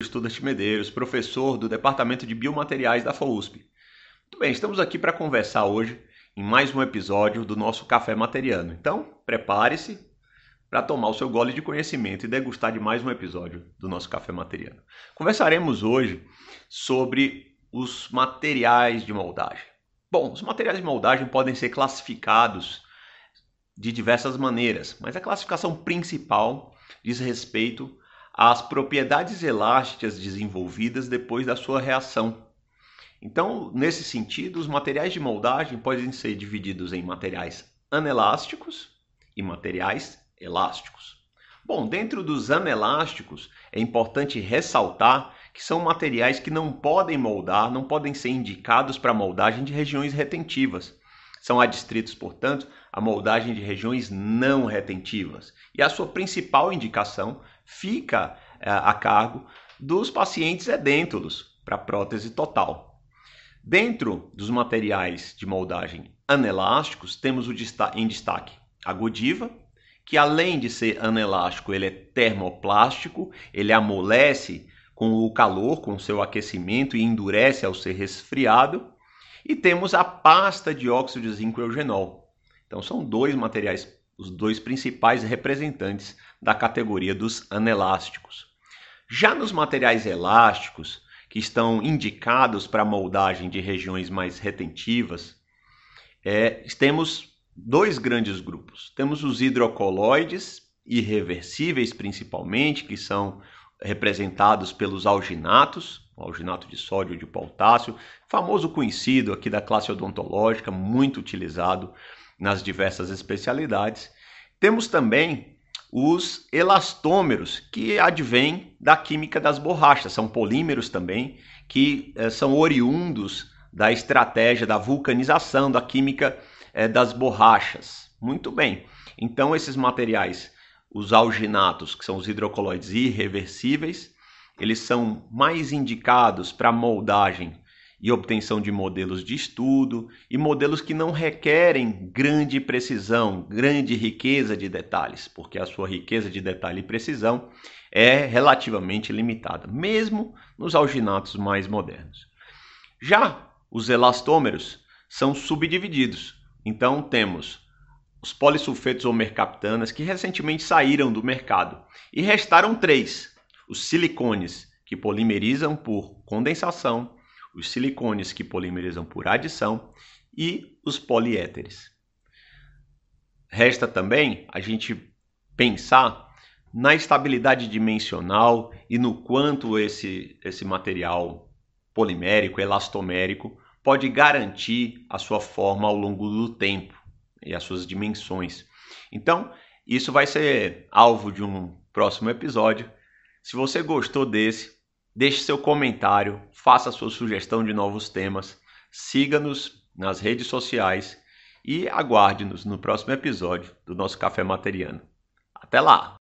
Estudas Medeiros, professor do Departamento de Biomateriais da FAUSP. Muito bem, estamos aqui para conversar hoje em mais um episódio do nosso Café Materiano. Então, prepare-se para tomar o seu gole de conhecimento e degustar de mais um episódio do nosso Café Materiano. Conversaremos hoje sobre os materiais de moldagem. Bom, os materiais de moldagem podem ser classificados de diversas maneiras, mas a classificação principal diz respeito às propriedades elásticas desenvolvidas depois da sua reação. Então, nesse sentido, os materiais de moldagem podem ser divididos em materiais anelásticos e materiais elásticos. Bom, dentro dos anelásticos, é importante ressaltar que são materiais que não podem moldar, não podem ser indicados para moldagem de regiões retentivas. São adstritos, portanto, a moldagem de regiões não retentivas. E a sua principal indicação fica é, a cargo dos pacientes edêntulos para prótese total. Dentro dos materiais de moldagem anelásticos, temos o em destaque a Godiva, que além de ser anelástico, ele é termoplástico, ele amolece com o calor, com o seu aquecimento e endurece ao ser resfriado. E temos a pasta de óxido de zinco eugenol. Então são dois materiais, os dois principais representantes da categoria dos anelásticos. Já nos materiais elásticos, que estão indicados para moldagem de regiões mais retentivas, é, temos dois grandes grupos. Temos os hidrocoloides, irreversíveis principalmente, que são representados pelos alginatos, alginato de sódio de potássio, famoso conhecido aqui da classe odontológica, muito utilizado nas diversas especialidades. Temos também os elastômeros, que advêm da química das borrachas, são polímeros também, que eh, são oriundos da estratégia da vulcanização, da química é, das borrachas. Muito bem. Então, esses materiais, os alginatos, que são os hidrocoloides irreversíveis, eles são mais indicados para moldagem e obtenção de modelos de estudo e modelos que não requerem grande precisão, grande riqueza de detalhes, porque a sua riqueza de detalhe e precisão é relativamente limitada, mesmo nos alginatos mais modernos. Já os elastômeros são subdivididos. Então temos os polissulfetos ou mercaptanas que recentemente saíram do mercado e restaram três: os silicones que polimerizam por condensação, os silicones que polimerizam por adição e os poliéteres. Resta também a gente pensar na estabilidade dimensional e no quanto esse, esse material polimérico, elastomérico, pode garantir a sua forma ao longo do tempo e as suas dimensões. Então, isso vai ser alvo de um próximo episódio. Se você gostou desse, deixe seu comentário, faça sua sugestão de novos temas, siga-nos nas redes sociais e aguarde-nos no próximo episódio do nosso Café Materiano. Até lá!